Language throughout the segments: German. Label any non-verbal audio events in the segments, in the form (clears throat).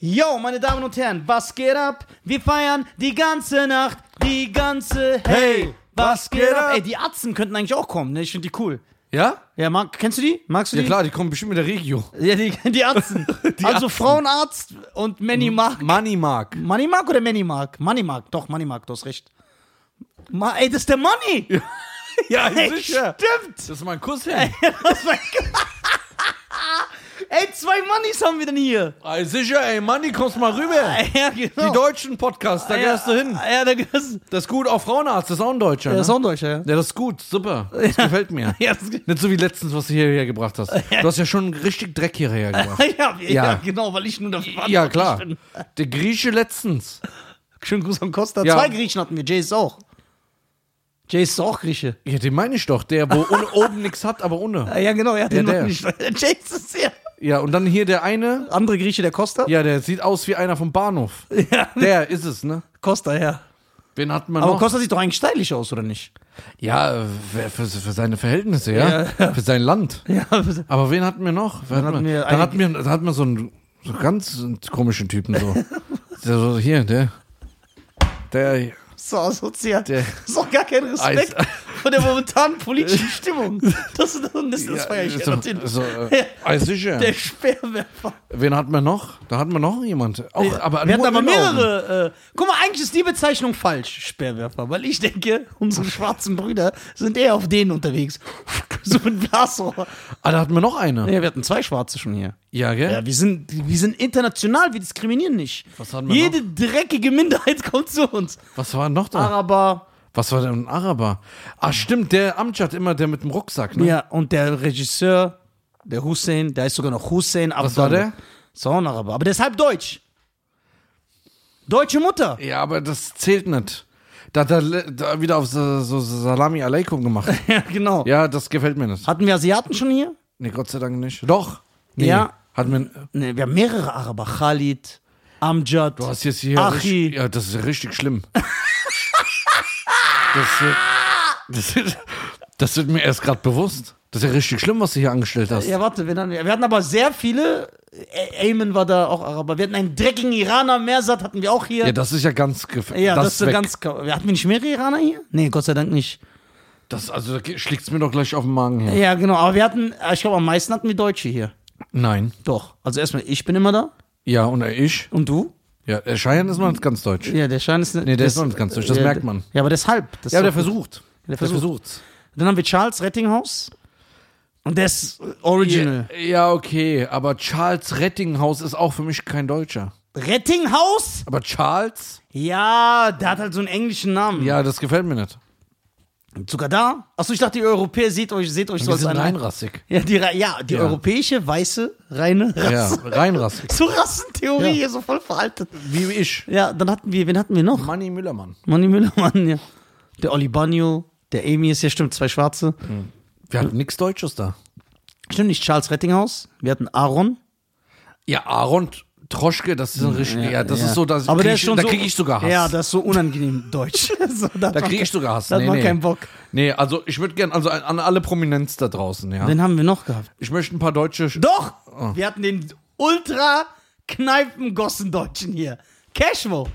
Yo, meine Damen und Herren, was geht ab? Wir feiern die ganze Nacht, die ganze Hey, was geht ab? Ey, die Atzen könnten eigentlich auch kommen, ne? Ich finde die cool. Ja? Ja, mag, kennst du die? Magst du Ja die? klar, die kommen bestimmt mit der Regio. Ja, die, die Atzen. (laughs) also Atzen. Frauenarzt und Manny Mark. Money Mark. Money Mark oder Manny Mark? Money Mark, doch, Money Mark, du hast recht. Ma, ey, das ist der Money! (laughs) Ja, Ey, stimmt! Das ist mein Cousin. (laughs) Das war- ey, zwei Moneys haben wir denn hier. Ey, sicher, ey, Money, kommst mal rüber. Ja, genau. Die deutschen Podcasts, da ja, gehst du hin. Ja, da gehst Das ist gut, auch Frauenarzt, das ist auch ein Deutscher. Ja, ne? ist auch ein Deutscher, ja. Ja, das ist gut, super. Das gefällt mir. (laughs) Ja, das, Nicht so wie letztens, was du hierher gebracht hast. (laughs) Du hast ja schon richtig Dreck hierher gebracht. (laughs) ja, ja, Ja. genau, weil ich nur dafür ja, verantwortlich klar. bin. Der Grieche letztens. Schönen Gruß an Costa. Ja. Zwei Griechen hatten wir, Jay ist auch. Jay ist auch Grieche. Ja, den meine ich doch. Der, wo ohne, oben nichts hat, aber ohne. Ja, genau, er hat den der. noch nicht. Jay ist ja. Ja, und dann hier der eine. Andere Grieche, der Costa? Ja, der sieht aus wie einer vom Bahnhof. (laughs) Ja. Der ist es, ne? Costa, ja. Wen hat man Aber noch? Costa sieht doch eigentlich stylisch aus, oder nicht? Ja, für, für, für seine Verhältnisse, ja. Ja. (laughs) Für sein Land. Ja, Aber wen hatten wir noch? Wen hatten hatten wir dann, hatten wir, dann hatten wir so einen so ganz komischen Typen so. (laughs) der, so hier, der. Der. so asozial. Der- doch gar kein Respekt Eis- vor der momentanen politischen Stimmung. Das, das, das, das feiere ich ja, so, natürlich. so, äh, ah, sicher. Der Speerwerfer. Wen hatten wir noch? Da hatten wir noch jemand. Auch, aber Wir hatten aber mehrere. Äh, guck mal, eigentlich ist die Bezeichnung falsch, Speerwerfer, weil ich denke, unsere schwarzen Brüder sind eher auf denen unterwegs. (laughs) so mit Blasrohr. Ah, da hatten wir noch eine. Ja, wir hatten zwei Schwarze schon hier. Ja, gell? Ja, wir sind, wir sind international, wir diskriminieren nicht. Was hatten wir Jede dreckige Minderheit kommt zu uns. Was war noch da? Araber, Was war denn ein Araber? Ah, stimmt, der Amjad immer, der mit dem Rucksack, ne? ja, und der Regisseur, der Hussein, der heißt sogar noch Hussein Was war Abdallah. der? Ist auch ein Araber, aber der ist halb deutsch. Deutsche Mutter. Ja, aber das zählt nicht. Da hat er da wieder auf so, so Salami Aleikum gemacht. (laughs) Ja, genau. ja, das gefällt mir nicht. Hatten wir Asiaten schon hier? Nee, Gott sei Dank nicht. Doch. Nee, Ja. Hat man, Nee, wir haben mehrere Araber. Khalid, Amjad, du hast jetzt hier. Achi. Richtig, ja, das ist richtig schlimm. (laughs) das, wird, das, das wird mir erst gerade bewusst. Das ist ja richtig schlimm, was du hier angestellt hast. Ja, warte, wir hatten, wir hatten aber sehr viele. Ayman war da auch Araber. Wir hatten einen dreckigen Iraner, Mersat hatten wir auch hier. Ja, das ist ja ganz gefährlich. Ja, das, ist ist ganz. Wir hatten wir nicht mehrere Iraner hier? Nee, Gott sei Dank nicht. Das, also, da schlägt mir doch gleich auf den Magen her. Ja, genau. Aber wir hatten, äh, ich glaube, am meisten hatten wir Deutsche hier. Nein. Doch. Also erstmal, ich bin immer da. Ja, und ich? Und du? Ja, der Cheyenne ist noch nicht ganz deutsch. Ja, der Schein ist. Nee, der ist noch nicht ganz deutsch, das ja, merkt man. Ja, aber deshalb. Das Ja, ist der versucht. Der Der versucht. versucht's. Dann haben wir Charles Rettinghaus. Und der ist äh, original. Ja, ja, okay, aber Charles Rettinghaus ist auch für mich kein Deutscher. Rettinghaus? Aber Charles? Ja, der hat halt so einen englischen Namen. Ja, das gefällt mir nicht. Sogar da? Achso, ich dachte, die Europäer seht euch, seht euch so als sind ein reinrassig. Ja, die, ja, die Ja. europäische, weiße, reine Ja, Rasse. reinrassig. (laughs) So Rassentheorie Ja. hier, so voll veraltet. Wie ich. Ja, dann hatten wir, wen hatten wir noch? Manni Müllermann. Manni Müllermann, ja. Der Oli Bagno, der Amy ist ja stimmt, zwei Schwarze. Wir hatten nichts Deutsches da. Stimmt nicht Charles Rettinghaus. Wir hatten Aaron. Ja, Aaron Troschke, das ist ein richtig. Ja, das ist so, dass Aber krieg ich, schon da so, kriege ich sogar Hass. Ja, das ist so unangenehm deutsch. (laughs) so, da kriege ich sogar Hass. Da hat Nee, man nee. keinen Bock. Nee, also ich würde gerne, also an, alle Prominenz da draußen, ja. Wen haben wir noch gehabt? Ich möchte ein paar deutsche. Doch! Oh. Wir hatten den ultra Kneipengossen-Deutschen hier. Cashmo.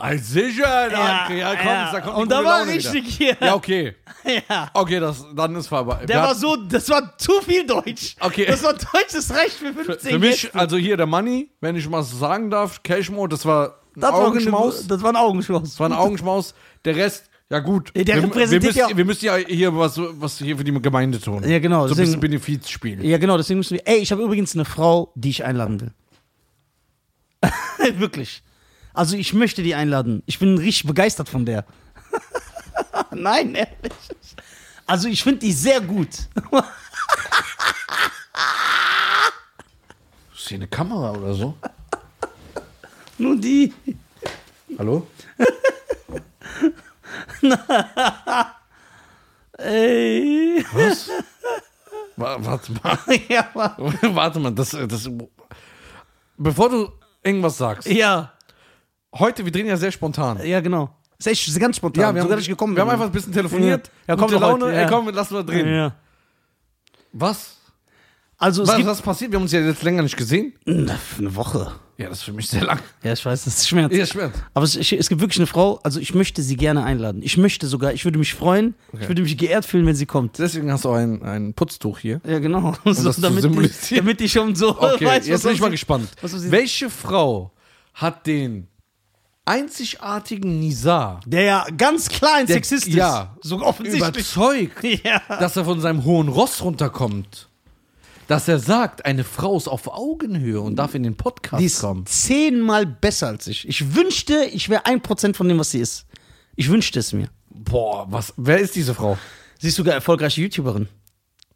Ah, sicher, da, ja, komm, da kommt Und da war Laune richtig wieder. hier. Ja, okay. (laughs) Ja. Okay, das, dann ist vorbei. Der war so, das war zu viel Deutsch. Okay. Das war Deutsch, das reicht für 15 Für mich, Gäste. also hier der Money, wenn ich mal so sagen darf, Cashmo, das war ein das war Augenschmaus. Das war ein Augenschmaus. Das war ein Augenschmaus. Der Rest, ja gut. Ja, der wir, repräsentiert wir, müssen, ja wir müssen ja hier was, was hier für die Gemeinde tun. Ja, genau, So ein bisschen Benefizspiel. Ja, genau, deswegen müssen wir. Ey, ich habe übrigens eine Frau, die ich einladen will. (laughs) Wirklich. Also, ich möchte die einladen. Ich bin richtig begeistert von der. (laughs) Nein, ehrlich. Also, ich finde die sehr gut. (laughs) Ist hier eine Kamera oder so? (laughs) Nur die. Hallo? Ey. Was? Wa- Warte mal. Ja, Mann. Warte mal, das, das. Bevor du irgendwas sagst. ja, Heute, wir drehen ja sehr spontan. ja, genau. Ist echt ganz spontan. Ja, wir haben, ich gekommen wir haben einfach ein bisschen telefoniert. Ja, komm Gute Laune. heute, ja. Ey, komm, lass mal drehen. Ja. Was? Also, Was was ist passiert? Wir haben uns ja jetzt länger nicht gesehen. Eine Woche. Ja, das ist für mich sehr lang. Ja, ich weiß, das ist Schmerz. Ja, schwer. Aber es, ich, es gibt wirklich eine Frau, also ich möchte sie gerne einladen. Ich möchte sogar, ich würde mich freuen, ich würde mich geehrt fühlen, wenn sie kommt. Deswegen hast du ein, ein Putztuch hier. Ja, genau. (laughs) So, das zu damit, ich, damit ich schon so Okay, (laughs) weiß, jetzt bin ich mal gespannt. Welche Frau hat den einzigartigen Nizar Der ja ganz klar ein Der- Sexist ist. ja, So offensichtlich. überzeugt, (laughs) Ja. dass er von seinem hohen Ross runterkommt? Dass er sagt, eine Frau ist auf Augenhöhe und darf in den Podcast Die ist kommen. zehnmal besser als ich. Ich wünschte, ich wäre ein Prozent von dem, was sie ist. Ich wünschte es mir. Boah, was? Wer ist diese Frau? Sie ist sogar erfolgreiche YouTuberin.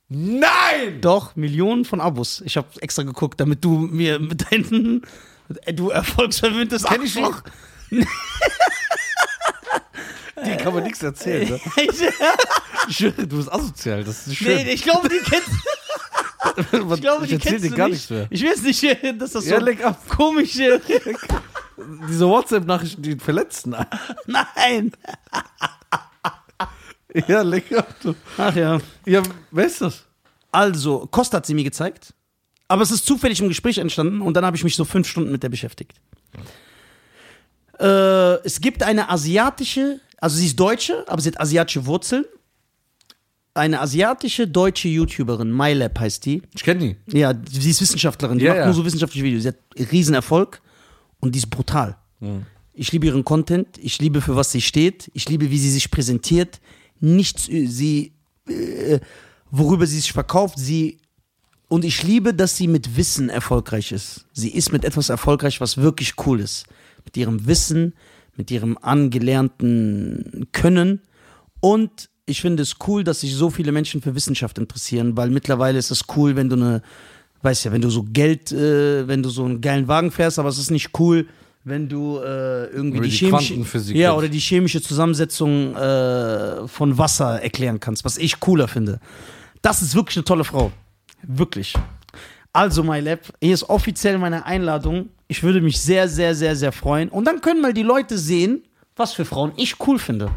Nein! Doch, Millionen von Abos. Ich habe extra geguckt, damit du mir mit deinen. Du erfolgsverwöhntes Kenn ich Arschloch. (laughs) Die kann man nichts erzählen. Ne? (laughs) Ich du bist asozial, das ist schön. nee, ich glaube, die kennst ich (laughs) Ich glaube, die erzähl kennst dir gar nicht. nichts mehr. Ich weiß nicht, dass das so Ja, leg ab. komische. Diese WhatsApp-Nachrichten, die verletzen. Nein. Ja, leg ab. Du. Ach ja. Ja, wer ist das? Also, Costa hat sie mir gezeigt. Aber es ist zufällig im Gespräch entstanden und dann habe ich mich so fünf Stunden mit der beschäftigt. Äh, es gibt eine asiatische, also sie ist Deutsche, aber sie hat asiatische Wurzeln. Eine asiatische deutsche YouTuberin, MyLab heißt die. Ich kenne die. Ja, sie ist Wissenschaftlerin, die Ja, macht ja. nur so wissenschaftliche Videos. Sie hat Riesenerfolg und die ist brutal. Ich liebe ihren Content, ich liebe, für was sie steht, ich liebe, wie sie sich präsentiert. Nichts, äh, sie, äh, worüber sie sich verkauft, sie. Und ich liebe, dass sie mit Wissen erfolgreich ist. Sie ist mit etwas erfolgreich, was wirklich cool ist. Mit ihrem Wissen, mit ihrem angelernten Können. Und ich finde es cool, dass sich so viele Menschen für Wissenschaft interessieren, weil mittlerweile ist es cool, wenn du eine, weißt ja, wenn du so Geld, äh, wenn du so einen geilen Wagen fährst, aber es ist nicht cool, wenn du äh, irgendwie die, die chemische, Quantenphysik ja, oder die chemische Zusammensetzung äh, von Wasser erklären kannst, was ich cooler finde. Das ist wirklich eine tolle Frau. Wirklich. Also, MyLab, hier ist offiziell meine Einladung. Ich würde mich sehr, sehr, sehr, sehr freuen. Und dann können mal die Leute sehen, was für Frauen ich cool finde.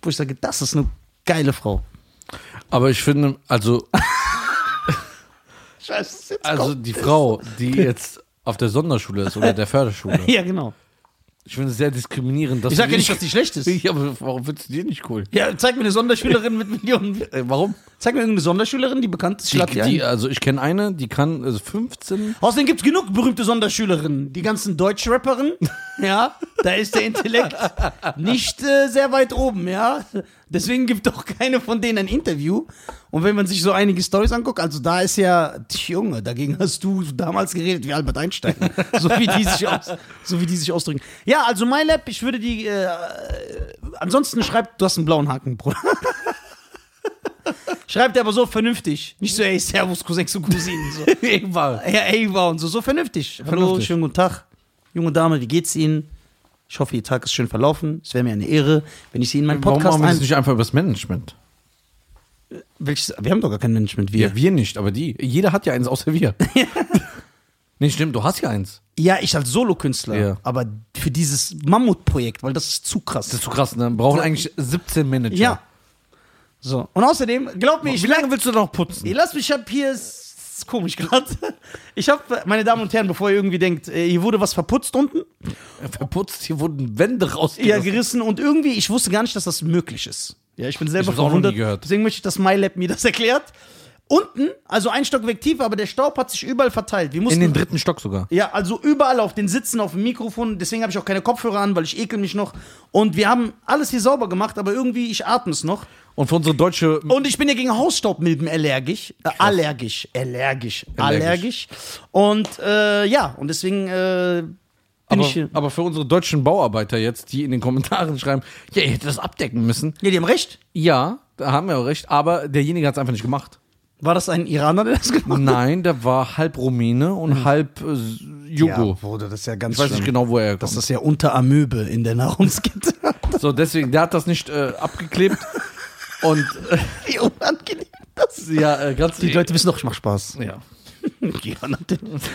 Wo ich sage, das ist eine geile Frau. Aber ich finde, also, (laughs) Scheiße, jetzt also die Frau, (laughs) die jetzt auf der Sonderschule ist oder der Förderschule, Ja, genau. Ich finde es sehr diskriminierend. Dass Ich sage ja nicht, dass die schlecht ist. (laughs) Ja, aber warum findest du die nicht cool? Ja, zeig mir eine Sonderschülerin mit Millionen. (laughs) Äh, warum? Zeig mir irgendeine Sonderschülerin, die bekannt ist. Ich Die, die also ich kenne eine, die kann also 15. Außerdem gibt es genug berühmte Sonderschülerinnen. Die ganzen Deutschrapperinnen, (laughs) ja, da ist der Intellekt nicht äh, sehr weit oben, ja. Deswegen gibt doch keine von denen ein Interview. Und wenn man sich so einige Stories anguckt, also da ist ja, Junge, dagegen hast du damals geredet wie Albert Einstein. So wie die sich, aus, so wie die sich ausdrücken. Ja, also MyLab, ich würde die, äh, ansonsten schreibt, du hast einen blauen Haken, Bruder. (laughs) Schreibt er aber so vernünftig. Nicht so, ey, Servus, Cousins und Cousinen. So. (laughs) Eva. Ja, Ava und so, so vernünftig. Hallo, Vernünftig. schönen guten Tag. Junge Dame, wie geht's Ihnen? Ich hoffe, Ihr Tag ist schön verlaufen. Es wäre mir eine Ehre, wenn ich Sie in meinen Warum Podcast machen wir das nicht einfach über das Management? Welches, wir haben doch gar kein Management, wir. Ja, wir nicht, aber die. Jeder hat ja eins, außer wir. (laughs) nee, stimmt, du hast ja eins. Ja, ich als Solokünstler. Ja. Aber für dieses Mammutprojekt, weil das ist zu krass. Das ist zu krass, ne? Wir brauchen eigentlich 17 Manager. ja. So. Und außerdem, glaub mir, ich Wie lange willst du noch putzen? Ey, lass mich, ich hab hier, ist ist komisch gerade. (laughs) Ich hab, meine Damen und Herren, bevor ihr irgendwie denkt, äh, hier wurde was verputzt unten. Verputzt, hier wurden Wände Ja, rausgerissen. gerissen und irgendwie, ich wusste gar nicht, dass das möglich ist. Ja, ich bin selber Ich hab's auch noch verwundert. nie gehört. Deswegen möchte ich, dass MyLab mir das (laughs) erklärt. Unten, also ein Stockwerk tiefer, aber der Staub hat sich überall verteilt. Wir mussten, In den dritten Stock sogar. ja, also überall auf den Sitzen, auf dem Mikrofon. Deswegen habe ich auch keine Kopfhörer an, weil ich ekel mich noch. Und wir haben alles hier sauber gemacht, aber irgendwie, ich atme es noch. Und für unsere deutsche. Und ich bin ja gegen Hausstaubmilben allergisch. Äh, allergisch. Allergisch. Allergisch. Und äh, ja, und deswegen äh, Aber, aber für unsere deutschen Bauarbeiter jetzt, die in den Kommentaren (laughs) schreiben, ja, ihr hättet das abdecken müssen. Ja, die haben recht. Ja, da haben wir auch recht, aber derjenige hat es einfach nicht gemacht. War das ein Iraner, der das gemacht hat? Nein, der war halb Rumäne und halb äh, Jugo. Bruder, das ist ja ganz ich weiß nicht genau, wo er Das kommt. ist ja unter Amöbe in der Nahrungskette. (laughs) So, deswegen, der hat das nicht äh, abgeklebt. und (laughs) äh, Wie unangenehm das ist. ja, ganz Die Leute wissen doch, ich mach Spaß. Ja. Ja.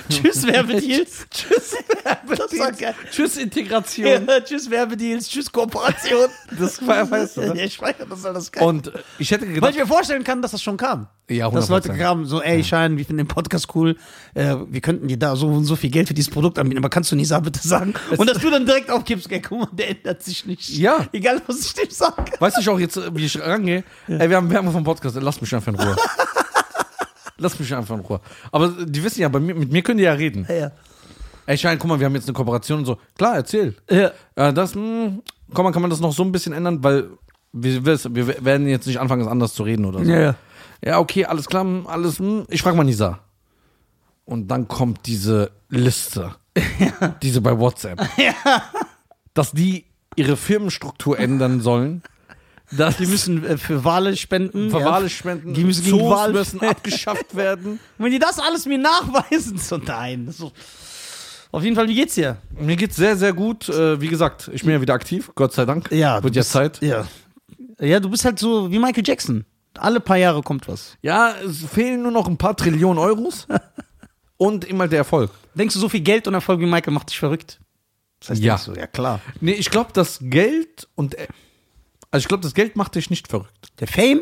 Tschüss, Werbedeals. (laughs) Tschüss, Werbedeals. Tschüss, Integration. Ja, tschüss, Werbedeals. Tschüss, Kooperation. Das war, weißt du, (laughs) ne? Ja, ich weiß, das alles geil. Und ich hätte Weil gedacht, ich mir vorstellen kann, dass das schon kam. Ja, Dass Leute 100%. kamen, so, ey, Schein, wir finden den Podcast cool, äh, wir könnten dir da so und so viel Geld für dieses Produkt anbieten, aber kannst du Nisa bitte sagen? Und dass du dann direkt aufgibst, ey, guck mal, der ändert sich nicht. Ja. Egal, was ich dem sage. weißt du ich auch jetzt, wie ich rangehe? Ey, wir haben Werbung vom Podcast, lass mich einfach in Ruhe. (laughs) lass mich einfach in Ruhe. Aber die wissen ja, bei mir, mit mir können die ja reden. Ja. Ey, Schein, guck mal, wir haben jetzt eine Kooperation und so. Klar, erzähl. Ja. Äh, das, mh, komm mal, kann man das noch so ein bisschen ändern, weil wir, wir werden jetzt nicht anfangen, anders zu reden oder so. Ja, ja. Ja, okay, alles klar, hm, alles. hm. Ich frage mal Nisa. Und dann kommt diese Liste, (laughs) diese bei WhatsApp, (laughs) dass die ihre Firmenstruktur ändern sollen. Dass Die müssen äh, für Wale spenden. für ja. Wale spenden, Die müssen gegen Zoos Wal- müssen abgeschafft werden. (laughs) Wenn die das alles mir nachweisen, so nein. Das so. Auf jeden Fall, wie geht's dir? Mir geht's sehr, sehr gut. Äh, wie gesagt, ich bin ja wieder aktiv, Gott sei Dank. Ja, Wird bist- Zeit. Ja. Ja, du bist halt so wie Michael Jackson. Alle paar Jahre kommt was. Ja, es fehlen nur noch ein paar Trillionen Euros (laughs) und immer der Erfolg. Denkst du, so viel Geld und Erfolg wie Michael macht dich verrückt? Das heißt, Ja. du, ja klar. Nee, ich glaube, das Geld und. Also, ich glaube, das Geld macht dich nicht verrückt. Der Fame,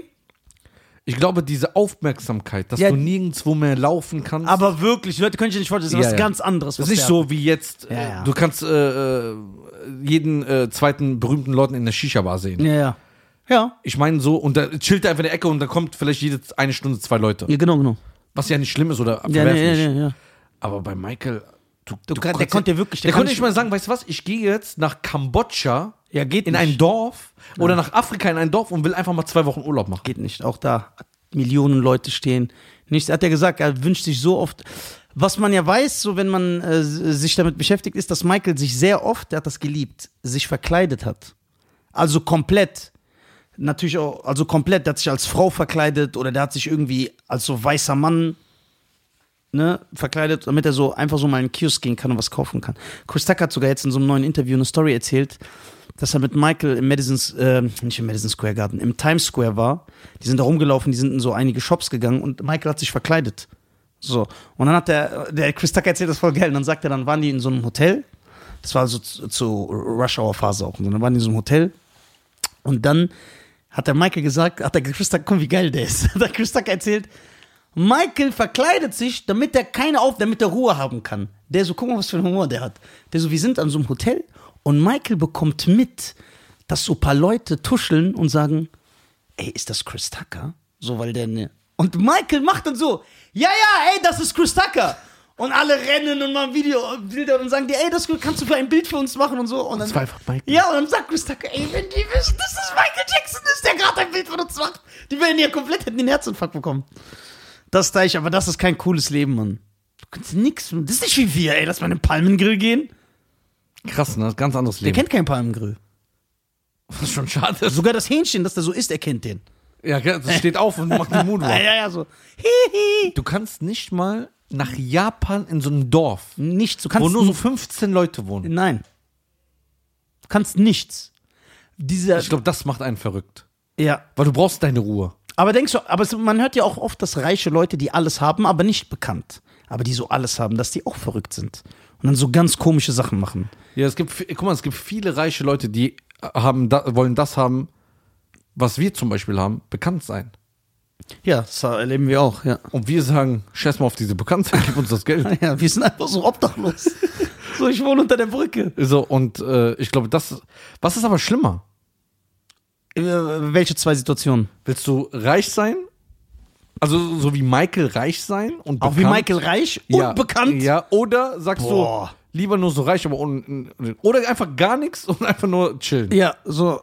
Ich glaube, diese Aufmerksamkeit, dass Ja. du nirgendwo mehr laufen kannst. aber wirklich, Leute können sich nicht vorstellen, das ist Ja, was ja. ganz anderes. das ist nicht der so wie jetzt. Ja, äh, ja. Du kannst äh, äh, jeden äh, zweiten berühmten Leuten in der Shisha-Bar sehen. Ja, ja. Ja. Ich meine so, und da chillt er einfach in der Ecke und da kommt vielleicht jede eine Stunde zwei Leute. Ja, genau, genau. Was ja nicht schlimm ist oder Ja, verwerflich. ja, ja, ja. Aber bei Michael, du, Du, du der konntest- konnte ja wirklich. Der kann konnte nicht mal sagen, weißt du was, ich gehe jetzt nach Kambodscha Ja, geht in nicht. ein Dorf oder nach Afrika in ein Dorf und will einfach mal zwei Wochen Urlaub machen. Geht nicht. Auch da Millionen Leute stehen. Nichts. Hat er gesagt, er wünscht sich so oft. Was man ja weiß, so wenn man äh, sich damit beschäftigt, ist, dass Michael sich sehr oft, der hat das geliebt, sich verkleidet hat. Also komplett. Natürlich auch, also komplett, der hat sich als Frau verkleidet oder der hat sich irgendwie als so weißer Mann ne, verkleidet, damit er so einfach so mal in den Kiosk gehen kann und was kaufen kann. Chris Tucker hat sogar jetzt in so einem neuen Interview eine Story erzählt, dass er mit Michael im Madison, äh, nicht im Madison Square Garden, im Times Square war. Die sind da rumgelaufen, die sind in so einige Shops gegangen und Michael hat sich verkleidet. So. Und dann hat der, der Chris Tucker erzählt das voll geil. Und dann sagt er, dann waren die in so einem Hotel. Das war so zu, zu Rush Hour Phase auch. Und dann waren die in so einem Hotel. Und dann hat der Michael gesagt, hat der Chris Tucker, guck, wie geil der ist. (laughs) Hat der Chris Tucker erzählt, Michael verkleidet sich, damit er keine Auf, damit er Ruhe haben kann. Der so, guck mal, was für einen Humor der hat. Der so, wir sind an so einem Hotel und Michael bekommt mit, dass so ein paar Leute tuscheln und sagen, ey, ist das Chris Tucker? So, weil der ne. Und Michael macht dann so, ja, ja, ey, das ist Chris Tucker. Und alle rennen und machen Video, Bilder und sagen dir, ey, das kannst du für ein Bild für uns machen und so. Und dann, Das war einfach Michael. Ja, und dann sagt Chris Tucker, ey, wenn die wissen, dass das Michael Jackson ist, der gerade ein Bild von uns macht, die werden ja komplett hätten den Herzinfarkt bekommen. Das da ich, aber das ist kein cooles Leben, Mann. Du kannst nix, das ist nicht wie wir, ey, lass mal in den Palmengrill gehen. Krass, ne? Ganz anderes Der Leben. kennt keinen Palmengrill. Ist schon schade. Sogar das Hähnchen, das da so ist, er kennt den. Ja, das steht auf und macht den Ja, Moonwalk. (laughs) ja, ja, so. Hihi. Du kannst nicht mal nach Japan in so ein Dorf, Nichts, du kannst wo nur so n- 15 Leute wohnen. Nein. Du kannst nichts. Dieser, Ich glaube, das macht einen verrückt. ja. Weil du brauchst deine Ruhe. Aber denkst du, aber man hört ja auch oft, dass reiche Leute, die alles haben, aber nicht bekannt, aber die so alles haben, dass die auch verrückt sind und dann so ganz komische Sachen machen. Ja, es gibt, guck mal, es gibt viele reiche Leute, die haben, da, wollen das haben, was wir zum Beispiel haben, bekannt sein. Ja, das erleben wir auch, ja. Und wir sagen, scheiß mal auf diese Bekanntheit, gib uns das Geld. (laughs) Ja, wir sind einfach so obdachlos. (laughs) so, ich wohne unter der Brücke. So, und äh, ich glaube, das, was ist aber schlimmer? Äh, welche zwei Situationen? Willst du reich sein? Also so wie Michael reich sein und Auch wie? Michael Reich und ja, bekannt? Ja, oder sagst Boah. du lieber nur so reich, aber un, oder einfach gar nichts und einfach nur chillen. Ja, so.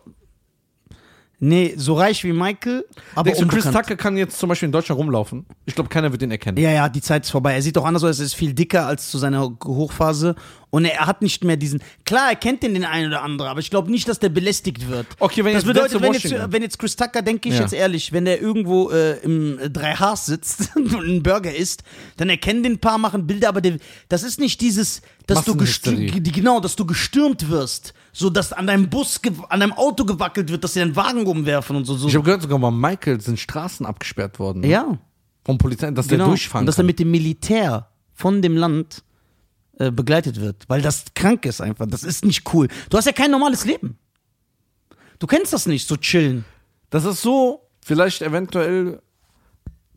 Nee, so reich wie Michael, aber Denkst du, Chris unbekannt. Tucker kann jetzt zum Beispiel in Deutschland rumlaufen? Ich glaube, keiner wird ihn erkennen. Ja, ja, die Zeit ist vorbei. Er sieht doch anders aus, er ist viel dicker als zu seiner Hochphase. Und er hat nicht mehr diesen. Klar, er kennt den den einen oder anderen, aber ich glaube nicht, dass der belästigt wird. Okay, wenn das jetzt bedeutet, wenn jetzt, wenn jetzt Chris Tucker, denke ich Ja. jetzt ehrlich, wenn der irgendwo äh, im 3Hs sitzt (laughs) und einen Burger isst, dann erkennen den ein paar, machen Bilder, aber der, das ist nicht dieses, dass du gestürmt, genau, dass du gestürmt wirst, so dass an deinem Bus, an deinem Auto gewackelt wird, dass sie deinen Wagen umwerfen und so. so. Ich habe gehört, sogar bei Michael sind Straßen abgesperrt worden. ja. Vom Polizei, dass der Genau. durchfahren Und dass er mit dem Militär von dem Land äh, begleitet wird. Weil das krank ist einfach. Das ist nicht cool. Du hast ja kein normales Leben. Du kennst das nicht, so chillen. Das ist so, vielleicht eventuell,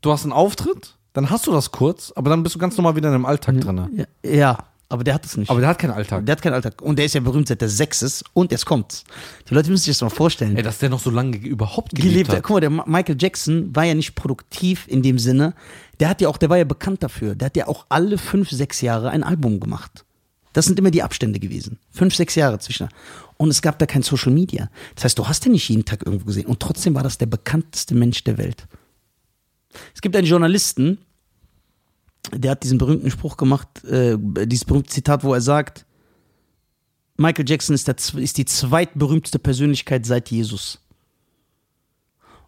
du hast einen Auftritt, dann hast du das kurz, aber dann bist du ganz normal wieder in deinem Alltag drin. Ja, ja, aber der hat es nicht. Aber der hat keinen Alltag. der hat keinen Alltag. Und der ist ja berühmt seit der Sechs ist. Und jetzt kommt's. Die Leute müssen sich das mal vorstellen. Ey, dass der noch so lange überhaupt gelebt, gelebt. hat. Guck mal, der Michael Jackson war ja nicht produktiv in dem Sinne. Der hat ja auch, der war ja bekannt dafür. Der hat ja auch alle fünf, sechs Jahre ein Album gemacht. Das sind immer die Abstände gewesen. Fünf, sechs Jahre zwischen. Und es gab da kein Social Media. Das heißt, du hast den nicht jeden Tag irgendwo gesehen. Und trotzdem war das der bekannteste Mensch der Welt. Es gibt einen Journalisten, der hat diesen berühmten Spruch gemacht, äh, dieses berühmte Zitat, wo er sagt, Michael Jackson ist, der, ist die zweitberühmteste Persönlichkeit seit Jesus.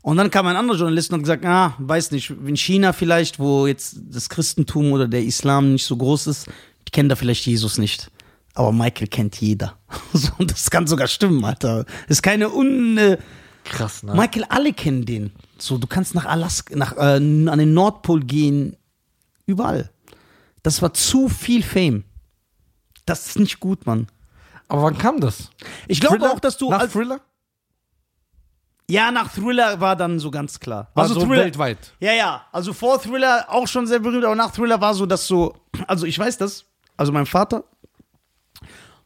Und dann kam ein anderer Journalist und hat gesagt, ah, weiß nicht, in China vielleicht, wo jetzt das Christentum oder der Islam nicht so groß ist, die kennen da vielleicht Jesus nicht. Aber Michael kennt jeder. (laughs) Und das kann sogar stimmen, Alter. Ist keine un... Äh, Krass, ne? Michael, alle kennen den. So, du kannst nach Alaska, nach, äh, an den Nordpol gehen, überall. Das war zu viel Fame. Das ist nicht gut, Mann. Aber wann kam das? Ich glaube Thriller? auch, dass du. Nach als- Thriller? ja, nach Thriller war dann so ganz klar. War also so Thriller, weltweit. Ja, ja. Also vor Thriller auch schon sehr berühmt, aber nach Thriller war so, dass so. Also ich weiß das. Also mein Vater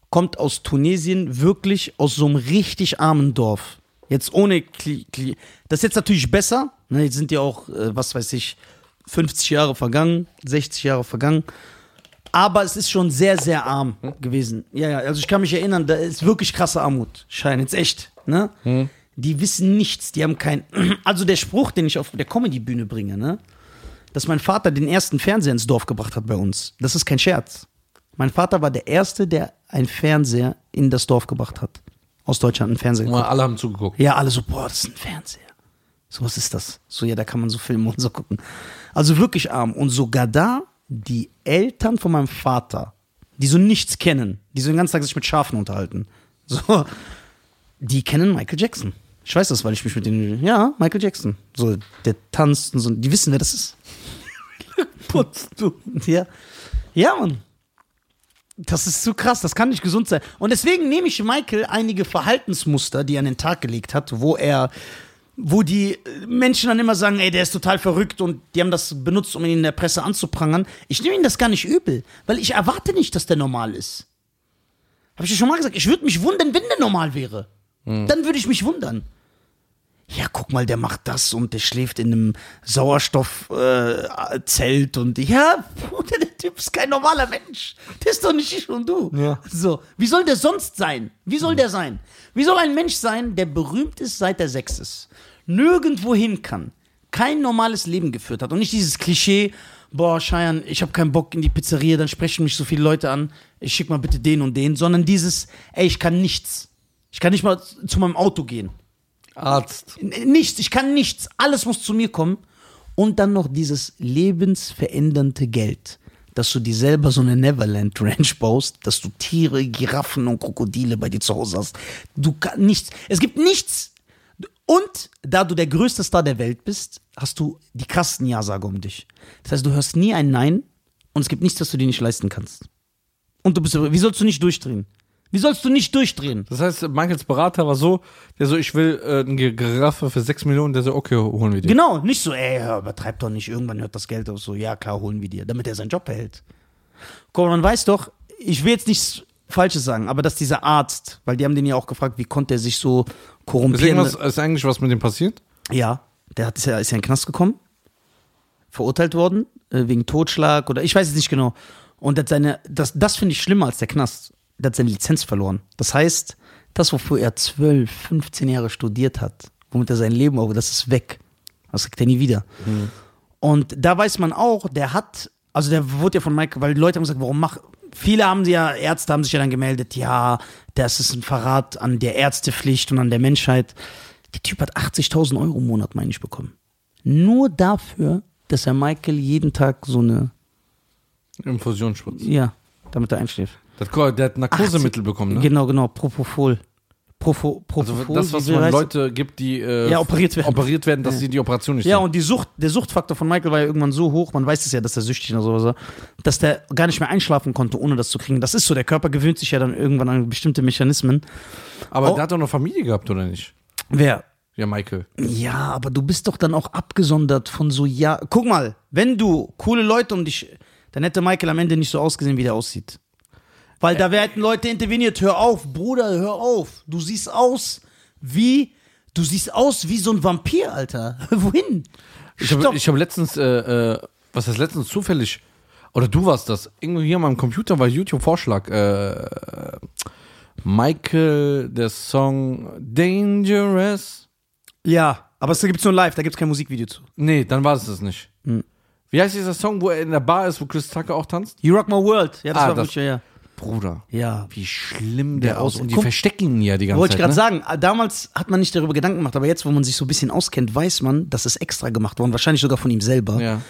kommt aus Tunesien, wirklich aus so einem richtig armen Dorf. Jetzt ohne. Kli Kli das ist jetzt natürlich besser. Ne, jetzt sind ja auch, äh, was weiß ich, 50 Jahre vergangen, 60 Jahre vergangen. Aber es ist schon sehr, sehr arm gewesen. Ja, ja, also ich kann mich erinnern, da ist wirklich krasse Armut. Schein, jetzt echt. Ne? Die wissen nichts, die haben kein. (clears throat) Also der Spruch, den ich auf der Comedy-Bühne bringe, ne? dass mein Vater den ersten Fernseher ins Dorf gebracht hat bei uns. Das ist kein Scherz. Mein Vater war der Erste, der einen Fernseher in das Dorf gebracht hat. Aus Deutschland einen Fernseher. Mal alle haben zugeguckt. Ja, alle so, boah, das ist ein Fernseher. So, was ist das? So, ja, da kann man so filmen und so gucken. Also wirklich arm. Und sogar da, die Eltern von meinem Vater, die so nichts kennen, die so den ganzen Tag sich mit Schafen unterhalten, so, die kennen Michael Jackson. Ich weiß das, weil ich mich mit denen, ja, Michael Jackson. So, der tanzt und so, die wissen, wer das ist. (laughs) Putzt du. Ja. Ja, Mann. Das ist zu krass, das kann nicht gesund sein. Und deswegen nehme ich Michael einige Verhaltensmuster, die er an den Tag gelegt hat, wo er, wo die Menschen dann immer sagen, ey, der ist total verrückt und die haben das benutzt, um ihn in der Presse anzuprangern. Ich nehme ihm das gar nicht übel, weil ich erwarte nicht, dass der normal ist. Habe ich dir schon mal gesagt, ich würde mich wundern, wenn der normal wäre. Dann würde ich mich wundern. Ja, guck mal, der macht das und der schläft in einem Sauerstoffzelt äh, und ja, (laughs) der Typ ist kein normaler Mensch. Der ist doch nicht ich und du. Ja. So, wie soll der sonst sein? Wie soll der sein? Wie soll ein Mensch sein, der berühmt ist, seit er sechs ist, nirgendwo hin kann, kein normales Leben geführt hat und nicht dieses Klischee, boah, Scheiern, ich habe keinen Bock in die Pizzeria, dann sprechen mich so viele Leute an, ich schick mal bitte den und den, sondern dieses, ey, ich kann nichts. Ich kann nicht mal zu meinem Auto gehen. Arzt. Nichts, ich kann nichts. Alles muss zu mir kommen. Und dann noch dieses lebensverändernde Geld, dass du dir selber so eine Neverland Ranch baust, dass du Tiere, Giraffen und Krokodile bei dir zu Hause hast. Du kannst nichts. Es gibt nichts. Und da du der größte Star der Welt bist, hast du die krassesten Ja-Sager um dich. Das heißt, du hörst nie ein Nein und es gibt nichts, das du dir nicht leisten kannst. Und du bist, wie sollst du nicht durchdrehen? Wie sollst du nicht durchdrehen? Das heißt, Michaels Berater war so, der so, ich will äh, eine Giraffe für 6 Millionen, der so, okay, holen wir die. Genau, nicht so, ey, hör, übertreib doch nicht, irgendwann hört das Geld auf so, ja klar, holen wir dir, damit er seinen Job behält. Guck mal, man weiß doch, ich will jetzt nichts Falsches sagen, aber dass dieser Arzt, weil die haben den ja auch gefragt, wie konnte er sich so Ist, korrumpieren. irgendwas, ist eigentlich was mit dem passiert? Ja, der hat, ist, ja, ist ja in den Knast gekommen, verurteilt worden, äh, wegen Totschlag oder ich weiß es nicht genau. Und hat seine, das, das finde ich schlimmer als der Knast. Der hat seine Lizenz verloren. Das heißt, das, wofür er 12, 15 Jahre studiert hat, womit er sein Leben auf, das ist weg. Das kriegt er nie wieder. Und da weiß man auch, der hat, also der wurde ja von Mike, weil die Leute haben gesagt, warum mach, viele haben ja, Ärzte haben sich ja dann gemeldet, ja, das ist ein Verrat an der Ärztepflicht und an der Menschheit. Der Typ hat 80.000 Euro im Monat, meine ich, bekommen. Nur dafür, dass er Michael jeden Tag so eine, Infusionsspritze. ja, damit er einschläft. Der hat, der hat Narkosemittel bekommen, ne? Genau, genau, Propofol. Profo, Also Propofol, das, was man heißt- Leute gibt, die äh, Ja, operiert werden. operiert werden, dass sie die Operation nicht Ja, sehen. und die Sucht, der Suchtfaktor von Michael war ja irgendwann so hoch, man weiß es ja, dass er süchtig oder sowas war, dass der gar nicht mehr einschlafen konnte, ohne das zu kriegen. Das ist so, der Körper gewöhnt sich ja dann irgendwann an bestimmte Mechanismen. Aber Oh. der hat doch eine Familie gehabt, oder nicht? Wer? Ja, Michael. Ja, aber du bist doch dann auch abgesondert von so, ja. Guck mal, wenn du coole Leute um dich, dann hätte Michael am Ende nicht so ausgesehen, wie der aussieht. Weil da hätten Leute interveniert, hör auf, Bruder, hör auf. Du siehst aus wie, du siehst aus wie so ein Vampir, Alter. (laughs) Wohin? Ich habe Stopp. hab letztens, äh, äh, was heißt letztens zufällig, oder du warst das, irgendwo hier an meinem Computer war YouTube-Vorschlag, äh, Michael, der Song Dangerous. Ja, aber es gibt nur live, da gibt es kein Musikvideo zu. Nee, dann war es das nicht. Hm. Wie heißt dieser Song, wo er in der Bar ist, wo Chris Tucker auch tanzt? You Rock My World. Ja, das Ah, war das- wirklich, ja, ja. Bruder. Ja. Wie schlimm der Der aus. aus- Und die Guck- verstecken ihn ja die ganze Wollte ich Zeit. gerade ne? sagen, damals hat man nicht darüber Gedanken gemacht, aber jetzt, wo man sich so ein bisschen auskennt, weiß man, dass es extra gemacht worden, wahrscheinlich sogar von ihm selber. Ja.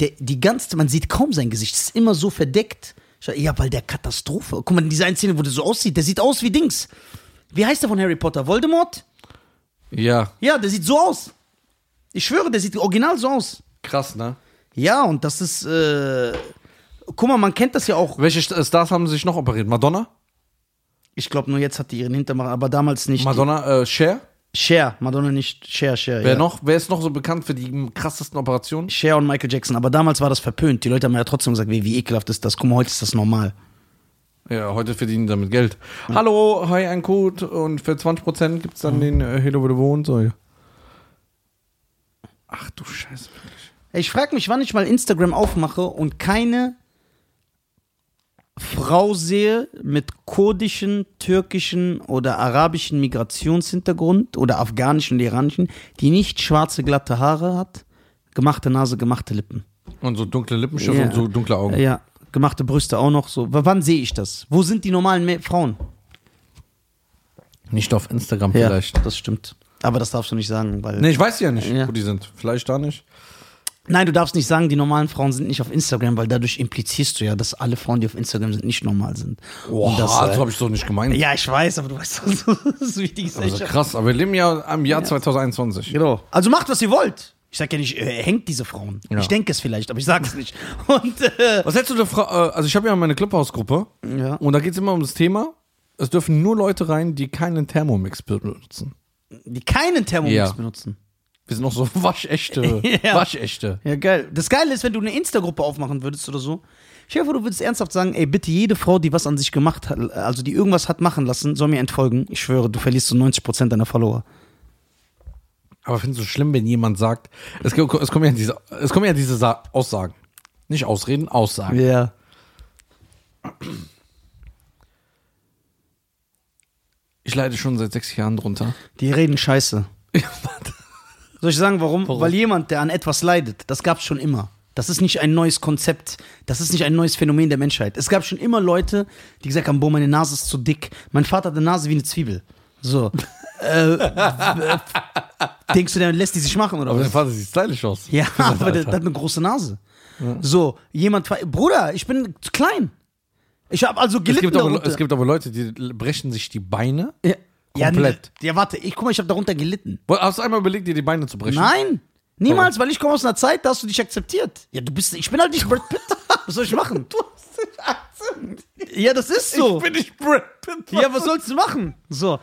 Der, die ganze, man sieht kaum sein Gesicht, es ist immer so verdeckt. Ich Ja, weil der Katastrophe. Guck mal, in dieser einen Szene, wo der so aussieht, der sieht aus wie Dings. Wie heißt der von Harry Potter? Voldemort? ja, Ja, der sieht so aus. Ich schwöre, der sieht original so aus. krass, ne? Ja, und das ist, äh, guck mal, man kennt das ja auch. Welche St- Stars haben sich noch operiert? Madonna? Ich glaube, nur jetzt hat die ihren Hintermacher, aber damals nicht. Madonna, äh, Cher? Cher, Madonna nicht, Cher, Cher. Wer ja. noch? Wer ist noch so bekannt für die krassesten Operationen? Cher und Michael Jackson, aber damals war das verpönt. Die Leute haben ja trotzdem gesagt, wie, wie ekelhaft ist das. Guck mal, heute ist das normal. Ja, heute verdienen die damit Geld. Hallo, hi, ein Code und für 20% gibt's dann den äh, Hello, wo du wohnst. Ach du Scheiße. wirklich. Ich frage mich, wann ich mal Instagram aufmache und keine Frau sehe mit kurdischen, türkischen oder arabischen Migrationshintergrund oder afghanischen und iranischen, die nicht schwarze, glatte Haare hat, gemachte Nase, gemachte Lippen. Und so dunkle Lippenstift Ja. und so dunkle Augen. Ja, gemachte Brüste auch noch so. W wann sehe ich das? Wo sind die normalen Mä- Frauen? Nicht auf Instagram vielleicht. das stimmt. Aber das darfst du nicht sagen, weil. Nee, ich weiß ja nicht, Ja. wo die sind. Vielleicht da nicht. Nein, du darfst nicht sagen, die normalen Frauen sind nicht auf Instagram, weil dadurch implizierst du ja, dass alle Frauen, die auf Instagram sind, nicht normal sind. Boah, das, das, äh, habe ich so nicht gemeint. Ja, ich weiß, aber du weißt, (laughs) das ist wichtig. Also krass, aber wir leben ja im Jahr 2021. Genau. Also macht, was ihr wollt. Ich sag ja nicht, äh, hängt diese Frauen. Ja. Ich denke es vielleicht, aber ich sage es nicht. (laughs) Und äh, Was hältst du der Frau? Äh, also ich habe ja meine Clubhouse-Gruppe ja. und da geht es immer um das Thema. Es dürfen nur Leute rein, die keinen Thermomix benutzen. die keinen Thermomix Ja. benutzen. Wir sind noch so (laughs) waschechte. (laughs) Ja. Waschechte. Ja, geil. Das Geile ist, wenn du eine Insta-Gruppe aufmachen würdest oder so. Stell dir vor, du würdest ernsthaft sagen, ey, bitte jede Frau, die was an sich gemacht hat, also die irgendwas hat machen lassen, soll mir entfolgen. Ich schwöre, du verlierst so 90% deiner Follower. Aber findest du schlimm, wenn jemand sagt, es, es kommen ja diese, es kommen ja diese Sa Aussagen. Nicht Ausreden, Aussagen. Ja. Ich leide schon seit sechs Jahren drunter. Die reden scheiße. (laughs) Soll ich sagen, warum? Warum? Weil jemand, der an etwas leidet, das gab es schon immer. Das ist nicht ein neues Konzept. Das ist nicht ein neues Phänomen der Menschheit. Es gab schon immer Leute, die gesagt haben, boah, meine Nase ist zu dick. Mein Vater hat eine Nase wie eine Zwiebel. So. (laughs) äh, äh, denkst du, der lässt die sich machen oder Aber was? dein Vater sieht stylisch aus. Ja, (laughs) aber der, der hat eine große Nase. So, jemand, Bruder, ich bin klein. Ich habe also es, gelitten gibt aber, es gibt aber Leute, die brechen sich die Beine. ja, komplett. Ja, ja, warte, ich guck mal, ich habe darunter gelitten. Hast du einmal überlegt, dir die Beine zu brechen? Nein, niemals, weil ich komme aus einer Zeit, da hast du dich akzeptiert. Ja, du bist, ich bin halt nicht Brad Pitt. (laughs) Was soll ich machen? Du hast den Akzent. Ja, das ist so. Ich bin nicht Brad Pitt. ja, was sollst du machen? So.